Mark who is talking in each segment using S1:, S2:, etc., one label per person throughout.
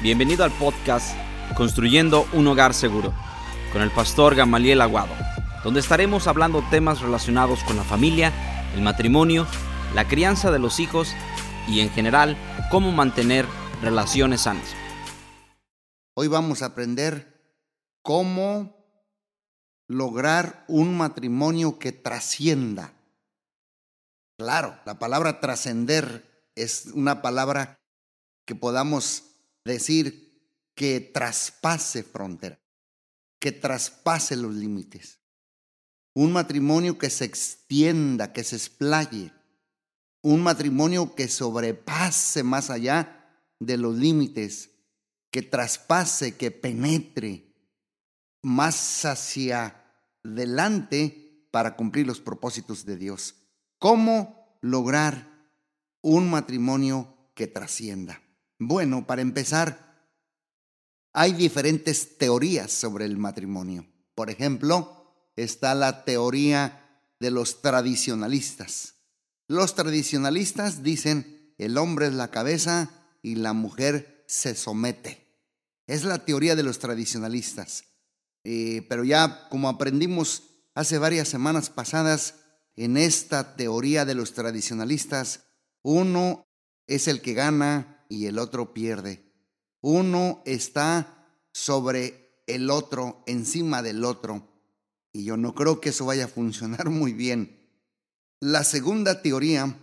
S1: Bienvenido al podcast Construyendo un Hogar Seguro con el pastor Gamaliel Aguado, donde estaremos hablando temas relacionados con la familia, el matrimonio, la crianza de los hijos y en general cómo mantener relaciones sanas.
S2: Hoy vamos a aprender cómo lograr un matrimonio que trascienda. Claro, la palabra trascender es una palabra que podamos decir que traspase frontera, que traspase los límites. Un matrimonio que se extienda, que se explaye. Un matrimonio que sobrepase más allá de los límites, que traspase, que penetre más hacia adelante para cumplir los propósitos de Dios. ¿Cómo lograr un matrimonio que trascienda? Bueno, para empezar, hay diferentes teorías sobre el matrimonio. Por ejemplo, está la teoría de los tradicionalistas. Los tradicionalistas dicen el hombre es la cabeza y la mujer se somete. Es la teoría de los tradicionalistas. Eh, pero ya como aprendimos hace varias semanas pasadas, en esta teoría de los tradicionalistas, uno es el que gana y el otro pierde. Uno está sobre el otro, encima del otro. Y yo no creo que eso vaya a funcionar muy bien. La segunda teoría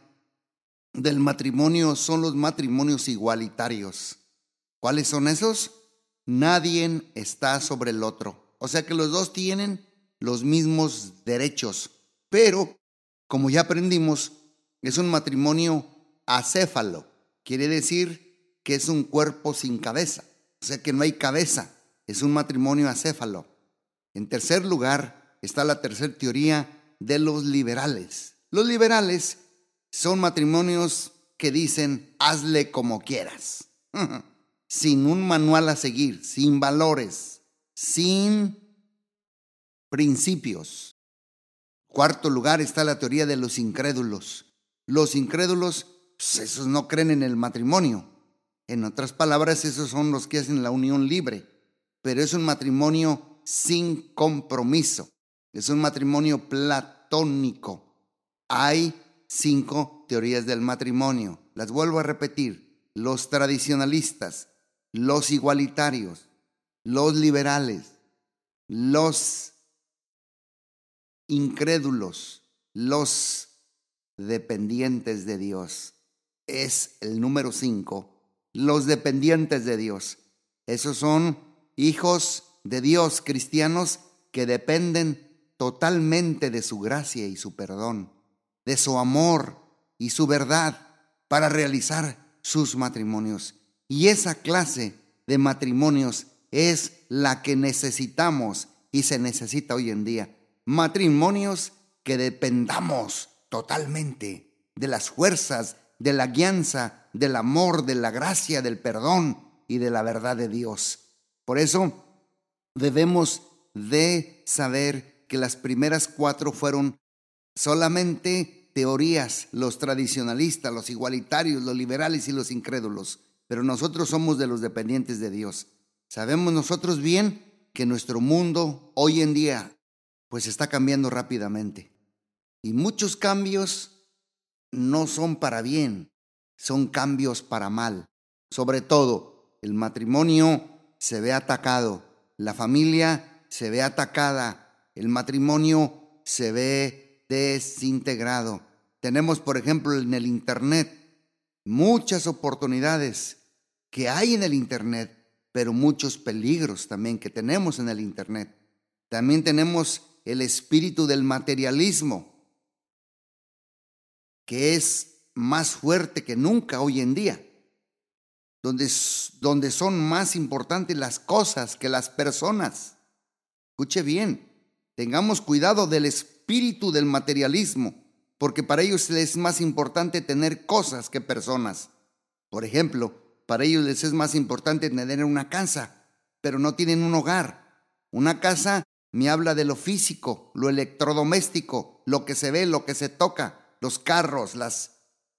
S2: del matrimonio son los matrimonios igualitarios. ¿Cuáles son esos? Nadie está sobre el otro. O sea que los dos tienen los mismos derechos. Pero, como ya aprendimos, es un matrimonio acéfalo. Quiere decir que es un cuerpo sin cabeza, o sea que no hay cabeza, es un matrimonio acéfalo. En tercer lugar está la tercera teoría de los liberales. Los liberales son matrimonios que dicen hazle como quieras, sin un manual a seguir, sin valores, sin principios. Cuarto lugar está la teoría de los incrédulos. Los incrédulos pues, esos no creen en el matrimonio. En otras palabras, esos son los que hacen la unión libre. Pero es un matrimonio sin compromiso. Es un matrimonio platónico. Hay cinco teorías del matrimonio. Las vuelvo a repetir. Los tradicionalistas, los igualitarios, los liberales, los incrédulos, los dependientes de Dios es el número cinco, los dependientes de Dios. Esos son hijos de Dios, cristianos que dependen totalmente de su gracia y su perdón, de su amor y su verdad para realizar sus matrimonios. Y esa clase de matrimonios es la que necesitamos y se necesita hoy en día. Matrimonios que dependamos totalmente de las fuerzas de la guianza, del amor, de la gracia, del perdón y de la verdad de Dios. Por eso debemos de saber que las primeras cuatro fueron solamente teorías, los tradicionalistas, los igualitarios, los liberales y los incrédulos, pero nosotros somos de los dependientes de Dios. Sabemos nosotros bien que nuestro mundo hoy en día pues está cambiando rápidamente. Y muchos cambios no son para bien, son cambios para mal. Sobre todo, el matrimonio se ve atacado, la familia se ve atacada, el matrimonio se ve desintegrado. Tenemos, por ejemplo, en el Internet muchas oportunidades que hay en el Internet, pero muchos peligros también que tenemos en el Internet. También tenemos el espíritu del materialismo que es más fuerte que nunca hoy en día, donde, donde son más importantes las cosas que las personas. Escuche bien, tengamos cuidado del espíritu del materialismo, porque para ellos les es más importante tener cosas que personas. Por ejemplo, para ellos les es más importante tener una casa, pero no tienen un hogar. Una casa me habla de lo físico, lo electrodoméstico, lo que se ve, lo que se toca los carros, las,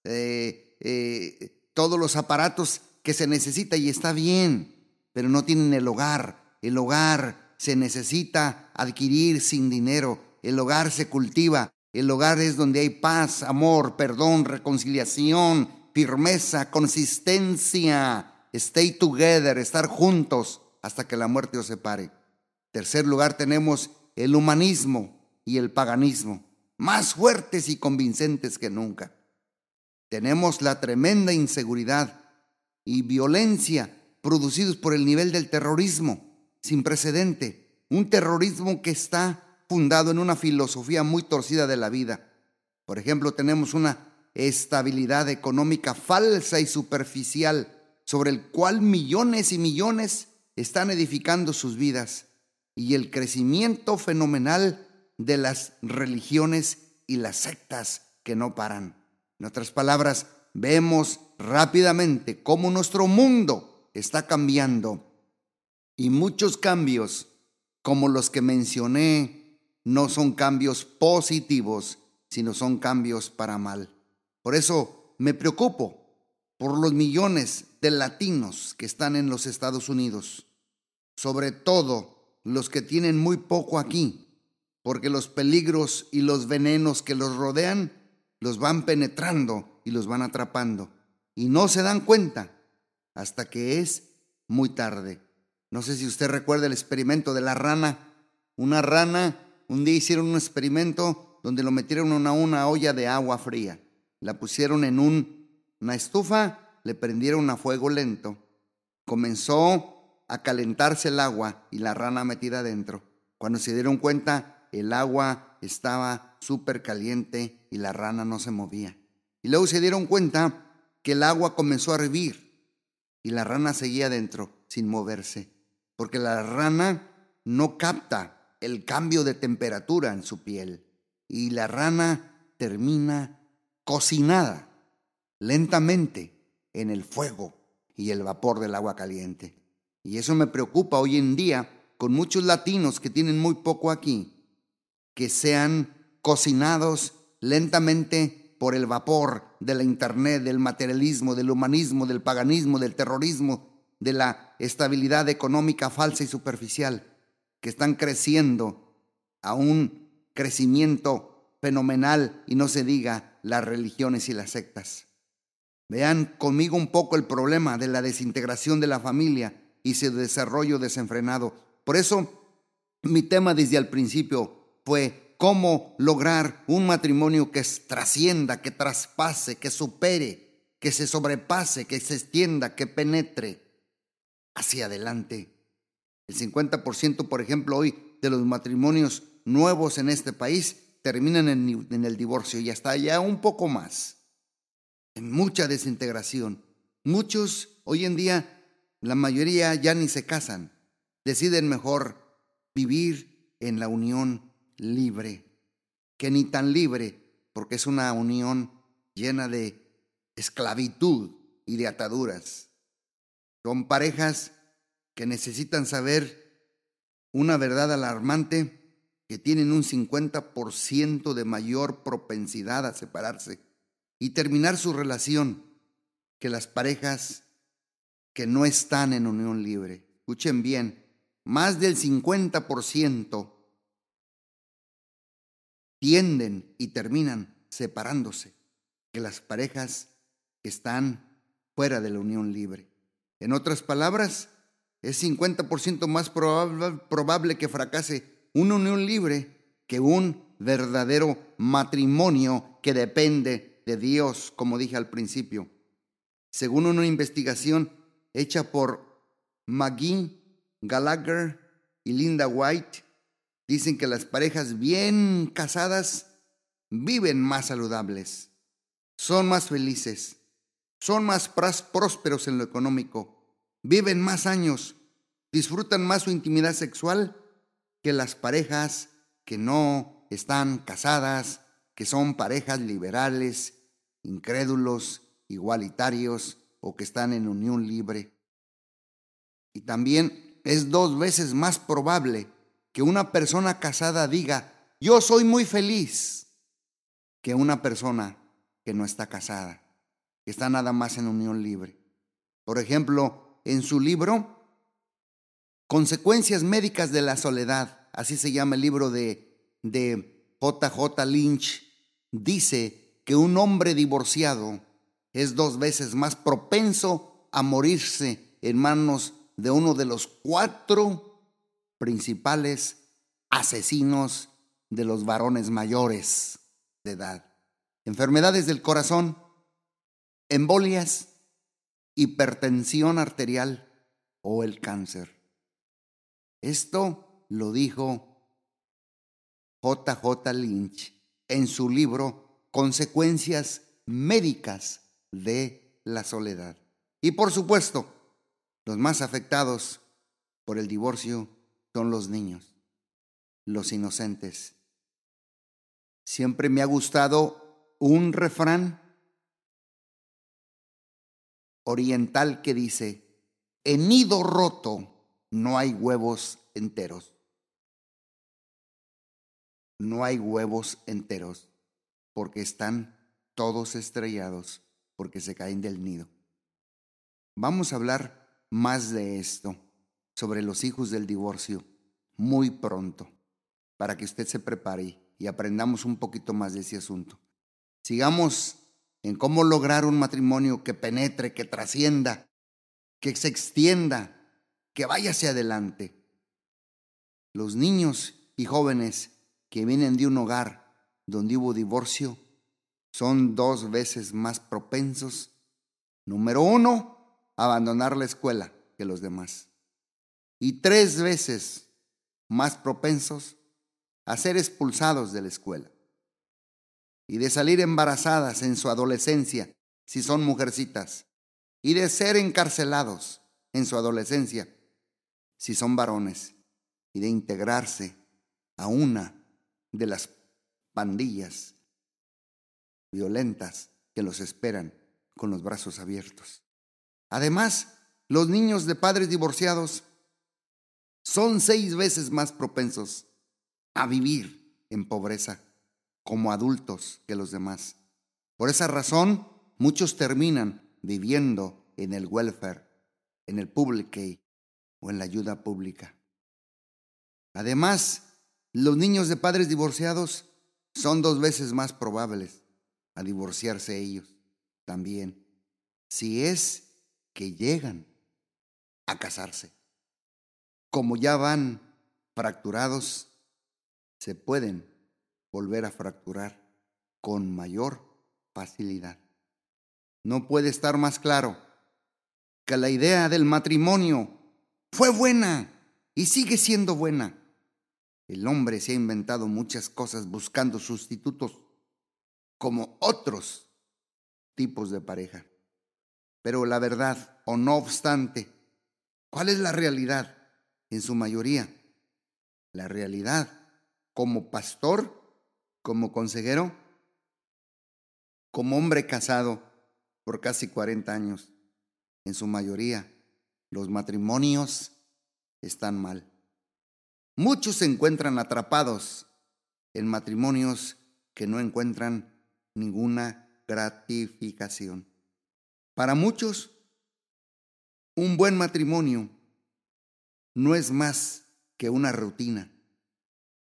S2: eh, eh, todos los aparatos que se necesita y está bien, pero no tienen el hogar. El hogar se necesita adquirir sin dinero. El hogar se cultiva. El hogar es donde hay paz, amor, perdón, reconciliación, firmeza, consistencia. Stay together, estar juntos hasta que la muerte os separe. Tercer lugar tenemos el humanismo y el paganismo, más fuertes y convincentes que nunca. Tenemos la tremenda inseguridad y violencia producidos por el nivel del terrorismo sin precedente, un terrorismo que está fundado en una filosofía muy torcida de la vida. Por ejemplo, tenemos una estabilidad económica falsa y superficial sobre el cual millones y millones están edificando sus vidas y el crecimiento fenomenal de las religiones y las sectas que no paran. En otras palabras, vemos rápidamente cómo nuestro mundo está cambiando y muchos cambios como los que mencioné no son cambios positivos, sino son cambios para mal. Por eso me preocupo por los millones de latinos que están en los Estados Unidos, sobre todo los que tienen muy poco aquí, porque los peligros y los venenos que los rodean los van penetrando y los van atrapando, y no se dan cuenta hasta que es muy tarde. No sé si usted recuerda el experimento de la rana. Una rana, un día hicieron un experimento donde lo metieron en una, olla de agua fría. La pusieron en una estufa le prendieron a fuego lento. Comenzó a calentarse el agua y la rana metida adentro. Cuando se dieron cuenta, el agua estaba súper caliente y la rana no se movía. Y luego se dieron cuenta que el agua comenzó a hervir y la rana seguía adentro sin moverse, porque la rana no capta el cambio de temperatura en su piel y la rana termina cocinada lentamente en el fuego y el vapor del agua caliente. Y eso me preocupa hoy en día con muchos latinos que tienen muy poco aquí, que sean cocinados lentamente por el vapor de la internet, del materialismo, del humanismo, del paganismo, del terrorismo, de la estabilidad económica falsa y superficial, que están creciendo a un crecimiento fenomenal y no se diga las religiones y las sectas. Vean conmigo un poco el problema de la desintegración de la familia y su desarrollo desenfrenado. Por eso mi tema desde el principio fue cómo lograr un matrimonio que trascienda, que traspase, que supere, que se sobrepase, que se extienda, que penetre hacia adelante. El 50%, por ejemplo, hoy de los matrimonios nuevos en este país terminan en, en el divorcio y hasta allá un poco más en mucha desintegración. Muchos hoy en día, la mayoría ya ni se casan, deciden mejor vivir en la unión libre, que ni tan libre, porque es una unión llena de esclavitud y de ataduras. Son parejas que necesitan saber una verdad alarmante que tienen un 50% de mayor propensidad a separarse y terminar su relación que las parejas que no están en unión libre. Escuchen bien, más del 50% tienden y terminan separándose que las parejas que están fuera de la unión libre. En otras palabras, es 50% más probable, probable que fracase una unión libre que un verdadero matrimonio que depende de Dios, como dije al principio. Según una investigación hecha por McGee, Gallagher y Linda White, dicen que las parejas bien casadas viven más saludables, son más felices, son más prósperos en lo económico, viven más años, disfrutan más su intimidad sexual que las parejas que no están casadas, que son parejas liberales incrédulos, igualitarios o que están en unión libre. Y también es dos veces más probable que una persona casada diga, yo soy muy feliz, que una persona que no está casada, que está nada más en unión libre. Por ejemplo, en su libro Consecuencias médicas de la soledad, así se llama el libro de, de JJ Lynch, dice que un hombre divorciado es dos veces más propenso a morirse en manos de uno de los cuatro principales asesinos de los varones mayores de edad. Enfermedades del corazón, embolias, hipertensión arterial o el cáncer. Esto lo dijo JJ Lynch en su libro Consecuencias médicas de la soledad. Y por supuesto, los más afectados por el divorcio son los niños, los inocentes. Siempre me ha gustado un refrán oriental que dice, en nido roto no hay huevos enteros. No hay huevos enteros porque están todos estrellados porque se caen del nido. Vamos a hablar más de esto, sobre los hijos del divorcio, muy pronto, para que usted se prepare y aprendamos un poquito más de ese asunto. Sigamos en cómo lograr un matrimonio que penetre, que trascienda, que se extienda, que vaya hacia adelante. Los niños y jóvenes que vienen de un hogar donde hubo divorcio son dos veces más propensos, número uno, a abandonar la escuela que los demás. Y tres veces más propensos a ser expulsados de la escuela. Y de salir embarazadas en su adolescencia, si son mujercitas. Y de ser encarcelados en su adolescencia, si son varones, y de integrarse a una de las pandillas violentas que los esperan con los brazos abiertos. Además, los niños de padres divorciados son seis veces más propensos a vivir en pobreza como adultos que los demás. Por esa razón, muchos terminan viviendo en el welfare, en el public o en la ayuda pública. Además, los niños de padres divorciados son dos veces más probables a divorciarse ellos también, si es que llegan a casarse. Como ya van fracturados, se pueden volver a fracturar con mayor facilidad. No puede estar más claro que la idea del matrimonio fue buena y sigue siendo buena. El hombre se ha inventado muchas cosas buscando sustitutos como otros tipos de pareja. Pero la verdad, o no obstante, ¿cuál es la realidad? En su mayoría, la realidad como pastor, como consejero, como hombre casado por casi 40 años, en su mayoría los matrimonios están mal. Muchos se encuentran atrapados en matrimonios que no encuentran ninguna gratificación. Para muchos, un buen matrimonio no es más que una rutina,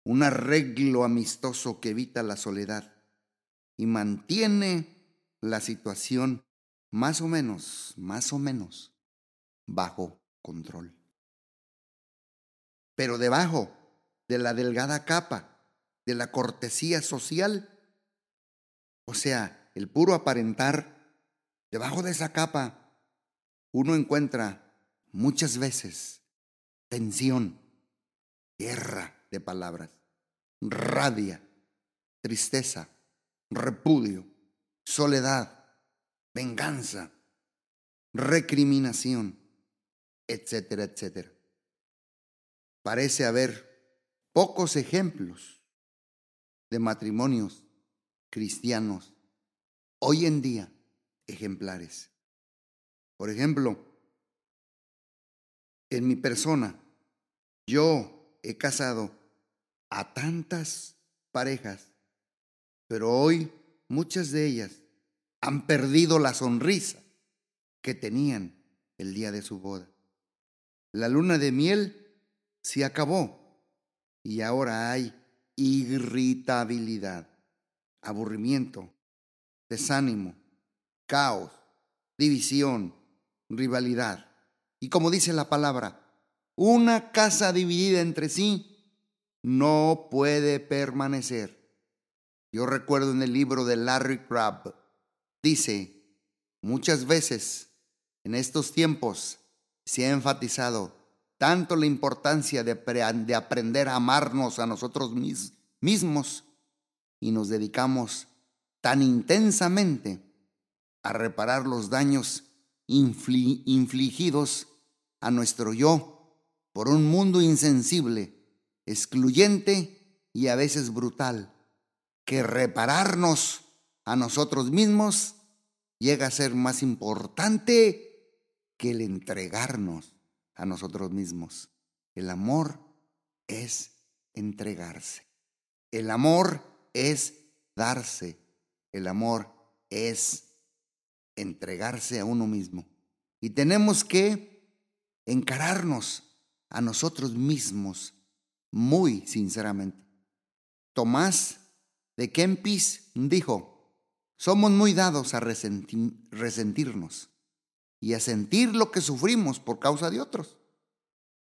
S2: un arreglo amistoso que evita la soledad y mantiene la situación más o menos, más o menos bajo control. Pero debajo de la delgada capa de la cortesía social, o sea, el puro aparentar, debajo de esa capa uno encuentra muchas veces tensión, guerra de palabras, rabia, tristeza, repudio, soledad, venganza, recriminación etcétera, etcétera. Parece haber pocos ejemplos de matrimonios cristianos hoy en día ejemplares. Por ejemplo, en mi persona, yo he casado a tantas parejas, pero hoy muchas de ellas han perdido la sonrisa que tenían el día de su boda. La luna de miel se acabó y ahora hay irritabilidad, aburrimiento, desánimo, caos, división, rivalidad. Y como dice la palabra, una casa dividida entre sí no puede permanecer. Yo recuerdo en el libro de Larry Crabb, dice, muchas veces en estos tiempos se ha enfatizado tanto la importancia de, de aprender a amarnos a nosotros mismos y nos dedicamos tan intensamente a reparar los daños infligidos a nuestro yo por un mundo insensible, excluyente y a veces brutal que repararnos a nosotros mismos llega a ser más importante que el entregarnos a nosotros mismos. El amor es entregarse. El amor es darse. El amor es entregarse a uno mismo. Y tenemos que encararnos a nosotros mismos muy sinceramente. Tomás de Kempis dijo, somos muy dados a resentirnos y a sentir lo que sufrimos por causa de otros,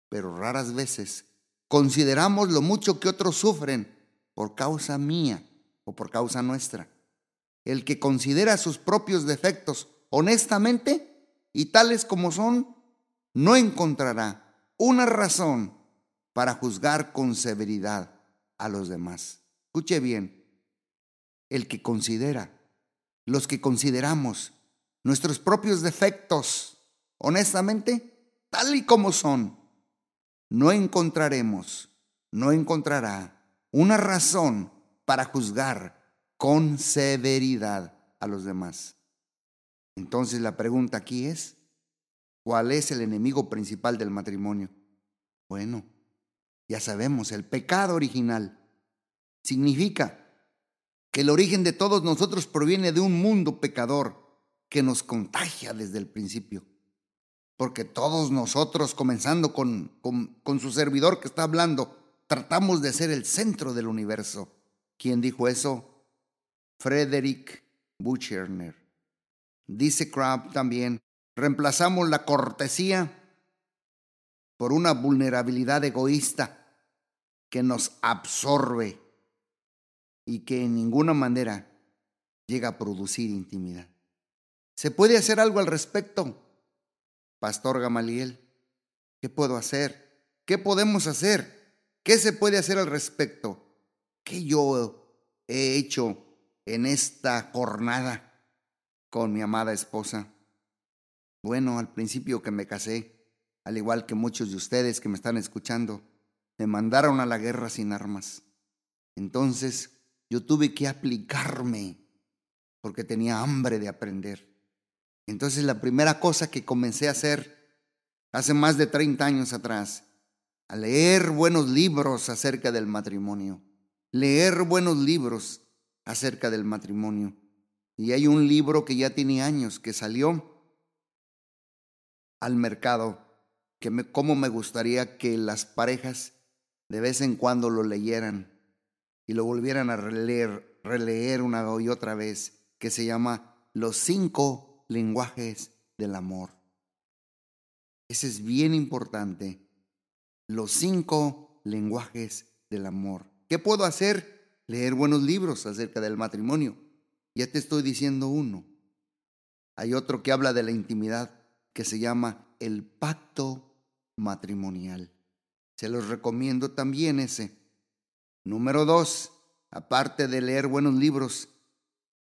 S2: pero raras veces consideramos lo mucho que otros sufren por causa mía o por causa nuestra. El que considera sus propios defectos honestamente y tales como son, no encontrará una razón para juzgar con severidad a los demás. Escuche bien, el que considera, los que consideramos nuestros propios defectos, honestamente, tal y como son, no encontraremos, no encontrará una razón para juzgar con severidad a los demás. Entonces la pregunta aquí es, ¿cuál es el enemigo principal del matrimonio? Bueno, ya sabemos, el pecado original. Significa que el origen de todos nosotros proviene de un mundo pecador que nos contagia desde el principio. Porque todos nosotros, comenzando con, con, su servidor que está hablando, tratamos de ser el centro del universo. ¿Quién dijo eso? Frederick Bucherner. Dice Crabb también, reemplazamos la cortesía por una vulnerabilidad egoísta que nos absorbe y que en ninguna manera llega a producir intimidad. ¿Se puede hacer algo al respecto? Pastor Gamaliel, ¿qué puedo hacer? ¿Qué podemos hacer? ¿Qué se puede hacer al respecto? ¿Qué yo he hecho en esta jornada con mi amada esposa? Bueno, al principio que me casé, al igual que muchos de ustedes que me están escuchando, me mandaron a la guerra sin armas. Entonces, yo tuve que aplicarme porque tenía hambre de aprender. Entonces la primera cosa que comencé a hacer hace más de 30 años atrás, a leer buenos libros acerca del matrimonio, leer buenos libros acerca del matrimonio. Y hay un libro que ya tiene años que salió al mercado, que me, como me gustaría que las parejas de vez en cuando lo leyeran y lo volvieran a releer, releer una y otra vez, que se llama Los cinco lenguajes del amor. Ese es bien importante. Los cinco lenguajes del amor. ¿Qué puedo hacer? Leer buenos libros acerca del matrimonio. Ya te estoy diciendo uno. Hay otro que habla de la intimidad que se llama el pacto matrimonial. Se los recomiendo también ese. Número dos, aparte de leer buenos libros,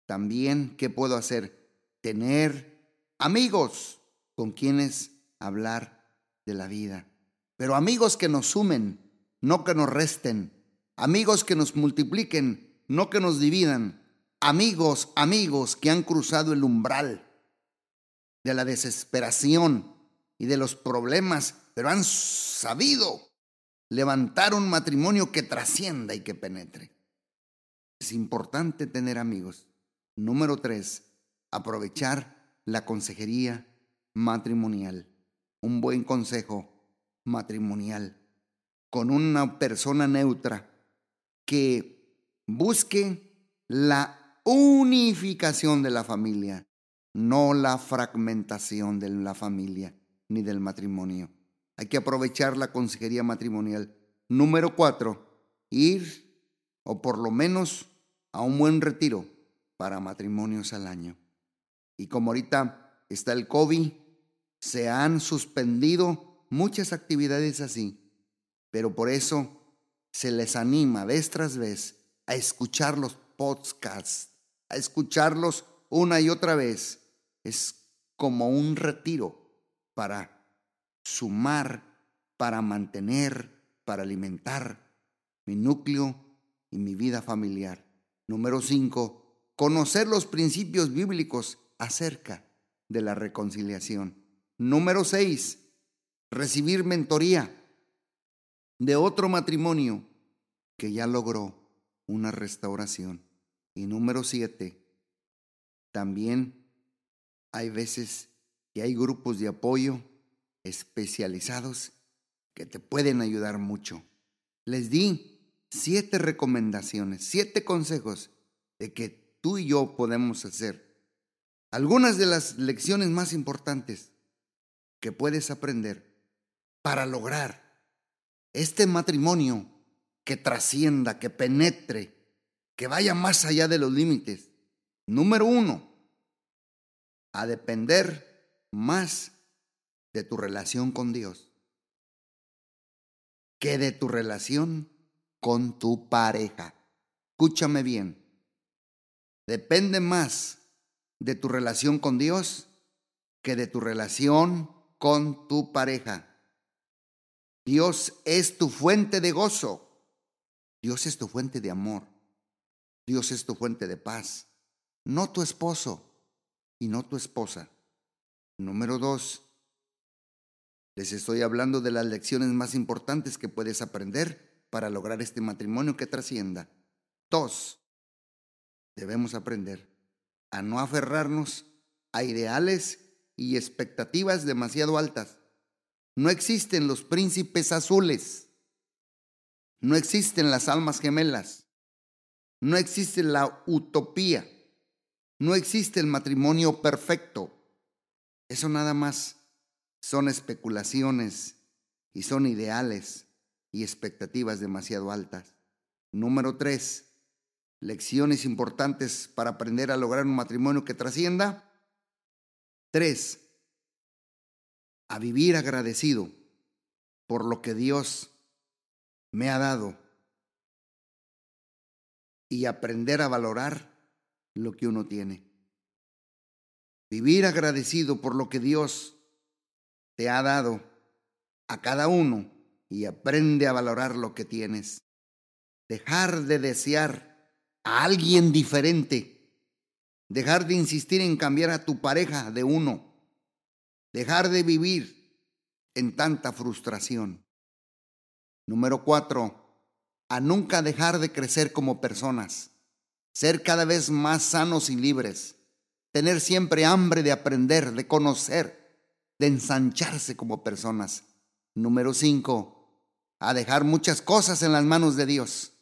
S2: también, ¿qué puedo hacer? Tener amigos con quienes hablar de la vida. Pero amigos que nos sumen, no que nos resten. Amigos que nos multipliquen, no que nos dividan. Amigos, amigos que han cruzado el umbral de la desesperación y de los problemas, pero han sabido levantar un matrimonio que trascienda y que penetre. Es importante tener amigos. Número tres, aprovechar la consejería matrimonial, un buen consejo matrimonial con una persona neutra que busque la unificación de la familia, no la fragmentación de la familia ni del matrimonio. Hay que aprovechar la consejería matrimonial. Número cuatro, ir o por lo menos a un buen retiro para matrimonios al año. Y como ahorita está el COVID, se han suspendido muchas actividades así, pero por eso se les anima vez tras vez a escuchar los podcasts, a escucharlos una y otra vez. Es como un retiro para sumar, para mantener, para alimentar mi núcleo y mi vida familiar. Número cinco, conocer los principios bíblicos acerca de la reconciliación. Número seis, recibir mentoría de otro matrimonio que ya logró una restauración. Y número siete, también hay veces que hay grupos de apoyo especializados que te pueden ayudar mucho. Les di siete recomendaciones, siete consejos de que tú y yo podemos hacer. Algunas de las lecciones más importantes que puedes aprender para lograr este matrimonio que trascienda, que penetre, que vaya más allá de los límites. Número uno, a depender más de tu relación con Dios que de tu relación con tu pareja. Escúchame bien. Depende más de tu relación con Dios que de tu relación con tu pareja. Dios es tu fuente de gozo. Dios es tu fuente de amor. Dios es tu fuente de paz. No tu esposo y no tu esposa. Número dos, les estoy hablando de las lecciones más importantes que puedes aprender para lograr este matrimonio que trascienda. Dos, debemos aprender a no aferrarnos a ideales y expectativas demasiado altas. No existen los príncipes azules. No existen las almas gemelas. No existe la utopía. No existe el matrimonio perfecto. Eso nada más son especulaciones y son ideales y expectativas demasiado altas. Número tres, lecciones importantes para aprender a lograr un matrimonio que trascienda. Tres, a vivir agradecido por lo que Dios me ha dado y aprender a valorar lo que uno tiene. Vivir agradecido por lo que Dios te ha dado a cada uno y aprende a valorar lo que tienes. Dejar de desear a alguien diferente. Dejar de insistir en cambiar a tu pareja de uno. Dejar de vivir en tanta frustración. Número cuatro, a nunca dejar de crecer como personas. Ser cada vez más sanos y libres. Tener siempre hambre de aprender, de conocer de ensancharse como personas. Número cinco, a dejar muchas cosas en las manos de Dios.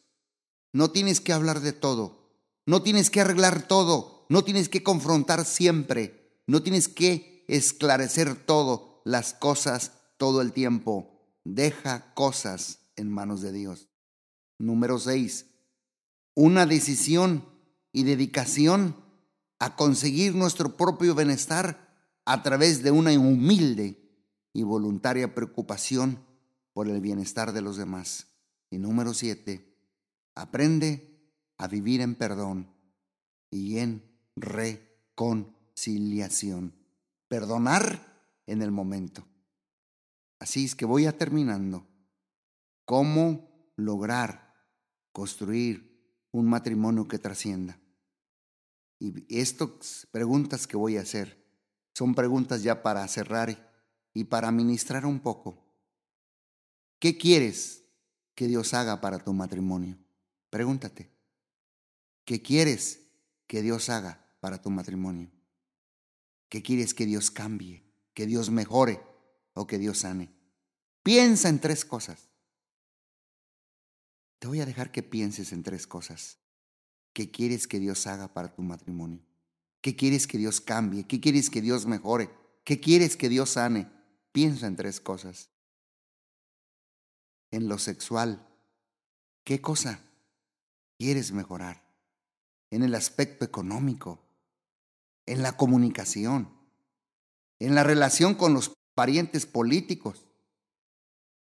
S2: No tienes que hablar de todo, no tienes que arreglar todo, no tienes que confrontar siempre, no tienes que esclarecer todo, las cosas todo el tiempo. Deja cosas en manos de Dios. Número seis, una decisión y dedicación a conseguir nuestro propio bienestar a través de una humilde y voluntaria preocupación por el bienestar de los demás. Y número siete, aprende a vivir en perdón y en reconciliación. Perdonar en el momento. Así es que voy a terminando. ¿Cómo lograr construir un matrimonio que trascienda? Y estas preguntas que voy a hacer son preguntas ya para cerrar y para ministrar un poco. ¿Qué quieres que Dios haga para tu matrimonio? Pregúntate. ¿Qué quieres que Dios haga para tu matrimonio? ¿Qué quieres que Dios cambie que Dios mejore o que Dios sane. Piensa en tres cosas. Te voy a dejar que pienses en tres cosas. ¿Qué quieres que Dios haga para tu matrimonio? ¿Qué quieres que Dios cambie? ¿Qué quieres que Dios mejore? ¿Qué quieres que Dios sane? Piensa en tres cosas. En lo sexual, ¿qué cosa quieres mejorar? En el aspecto económico, en la comunicación, en la relación con los parientes políticos,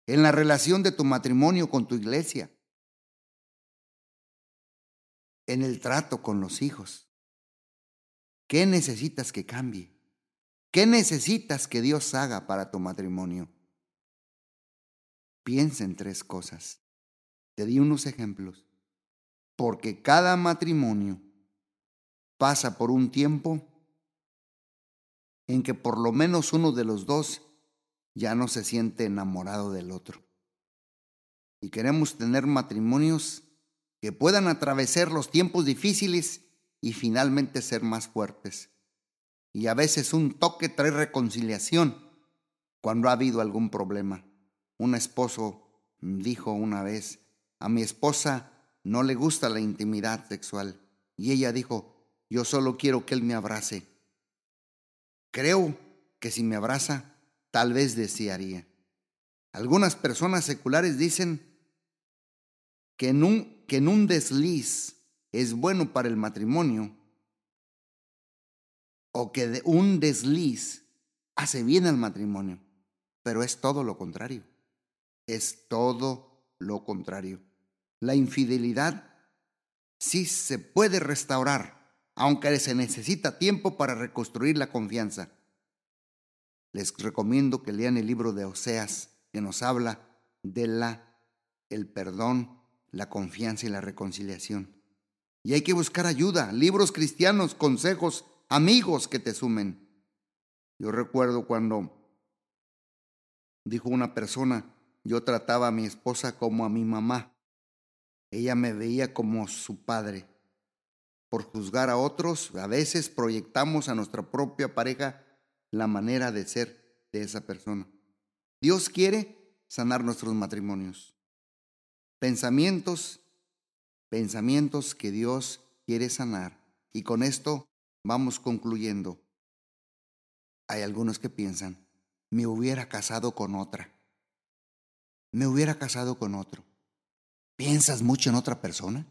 S2: en la relación de tu matrimonio con tu iglesia, en el trato con los hijos. ¿Qué necesitas que cambie? ¿Qué necesitas que Dios haga para tu matrimonio? Piensa en tres cosas. Te di unos ejemplos. Porque cada matrimonio pasa por un tiempo en que por lo menos uno de los dos ya no se siente enamorado del otro. Y queremos tener matrimonios que puedan atravesar los tiempos difíciles y finalmente ser más fuertes. Y a veces un toque trae reconciliación cuando ha habido algún problema. Un esposo dijo una vez, a mi esposa no le gusta la intimidad sexual. Y ella dijo, yo solo quiero que él me abrace. Creo que si me abraza, tal vez desearía. Algunas personas seculares dicen que en un, que en un desliz es bueno para el matrimonio o que de un desliz hace bien al matrimonio, pero es todo lo contrario. Es todo lo contrario. La infidelidad sí se puede restaurar aunque se necesita tiempo para reconstruir la confianza. Les recomiendo que lean el libro de Oseas, que nos habla de la el perdón, la confianza y la reconciliación. Y hay que buscar ayuda, libros cristianos, consejos, amigos que te sumen. Yo recuerdo cuando dijo una persona, yo trataba a mi esposa como a mi mamá. Ella me veía como su padre por juzgar a otros, a veces proyectamos a nuestra propia pareja la manera de ser de esa persona. Dios quiere sanar nuestros matrimonios. Pensamientos, pensamientos que Dios quiere sanar. Y con esto vamos concluyendo. Hay algunos que piensan, me hubiera casado con otra. Me hubiera casado con otro. ¿Piensas mucho en otra persona?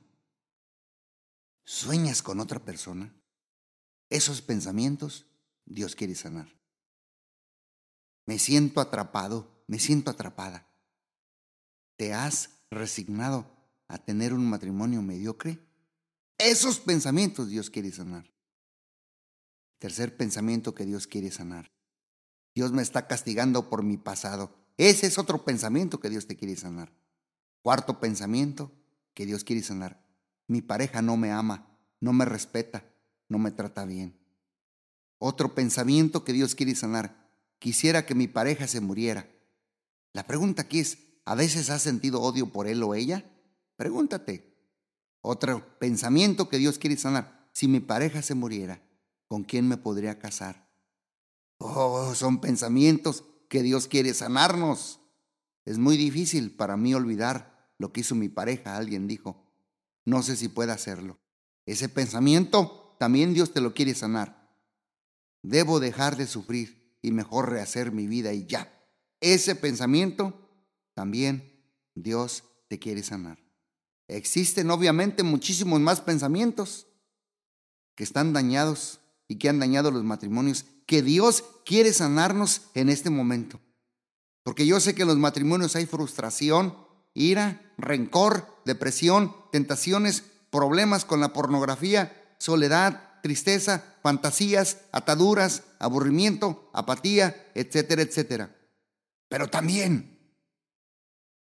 S2: ¿Sueñas con otra persona? Esos pensamientos Dios quiere sanar. Me siento atrapado, me siento atrapada. ¿Te has resignado a tener un matrimonio mediocre? Esos pensamientos Dios quiere sanar. Tercer pensamiento que Dios quiere sanar. Dios me está castigando por mi pasado. Ese es otro pensamiento que Dios te quiere sanar. Cuarto pensamiento que Dios quiere sanar. Mi pareja no me ama, no me respeta, no me trata bien. Otro pensamiento que Dios quiere sanar. Quisiera que mi pareja se muriera. La pregunta aquí es, ¿a veces has sentido odio por él o ella? Pregúntate. Otro pensamiento que Dios quiere sanar. Si mi pareja se muriera, ¿con quién me podría casar? Oh, son pensamientos que Dios quiere sanarnos. Es muy difícil para mí olvidar lo que hizo mi pareja, alguien dijo. No sé si pueda hacerlo. Ese pensamiento también Dios te lo quiere sanar. Debo dejar de sufrir y mejor rehacer mi vida y ya. Ese pensamiento también Dios te quiere sanar. Existen obviamente muchísimos más pensamientos que están dañados y que han dañado los matrimonios, que Dios quiere sanarnos en este momento. Porque yo sé que en los matrimonios hay frustración, ira, rencor, depresión, tentaciones, problemas con la pornografía, soledad, tristeza, fantasías, ataduras, aburrimiento, apatía, etcétera, etcétera. Pero también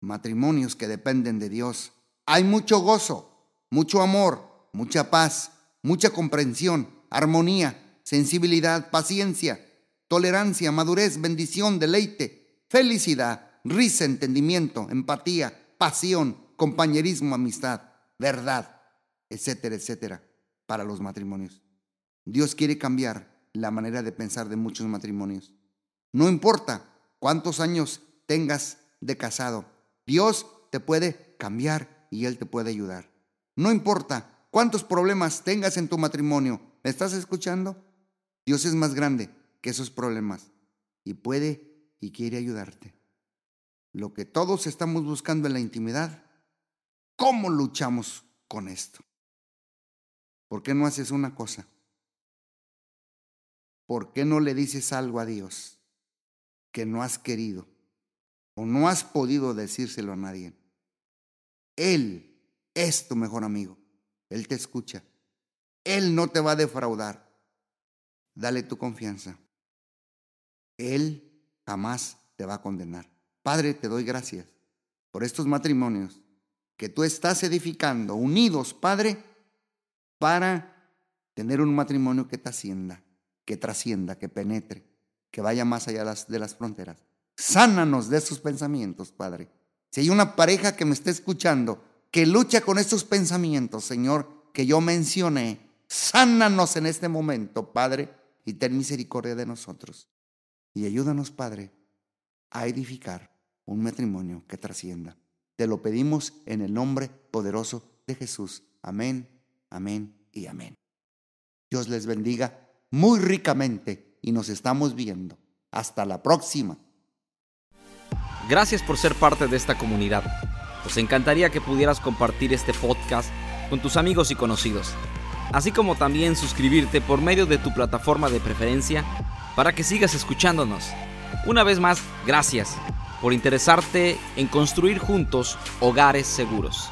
S2: matrimonios que dependen de Dios. Hay mucho gozo, mucho amor, mucha paz, mucha comprensión, armonía, sensibilidad, paciencia, tolerancia, madurez, bendición, deleite, felicidad, risa, entendimiento, empatía, pasión, compañerismo, amistad, verdad, etcétera, etcétera, para los matrimonios. Dios quiere cambiar la manera de pensar de muchos matrimonios. No importa cuántos años tengas de casado, Dios te puede cambiar y Él te puede ayudar. No importa cuántos problemas tengas en tu matrimonio, ¿me estás escuchando? Dios es más grande que esos problemas y puede y quiere ayudarte. Lo que todos estamos buscando en la intimidad, ¿cómo luchamos con esto? ¿Por qué no haces una cosa? ¿Por qué no le dices algo a Dios que no has querido o no has podido decírselo a nadie? Él es tu mejor amigo. Él te escucha. Él no te va a defraudar. Dale tu confianza. Él jamás te va a condenar. Padre, te doy gracias por estos matrimonios que tú estás edificando, unidos, Padre, para tener un matrimonio que trascienda, que trascienda, que penetre, que vaya más allá de las fronteras. Sánanos de esos pensamientos, Padre. Si hay una pareja que me está escuchando, que lucha con estos pensamientos, Señor, que yo mencioné, sánanos en este momento, Padre, y ten misericordia de nosotros. Y ayúdanos, Padre, a edificar un matrimonio que trascienda. Te lo pedimos en el nombre poderoso de Jesús. Amén, amén y amén. Dios les bendiga muy ricamente y nos estamos viendo. Hasta la próxima.
S1: Gracias por ser parte de esta comunidad. Nos encantaría que pudieras compartir este podcast con tus amigos y conocidos, así como también suscribirte por medio de tu plataforma de preferencia para que sigas escuchándonos. Una vez más, gracias por interesarte en construir juntos hogares seguros.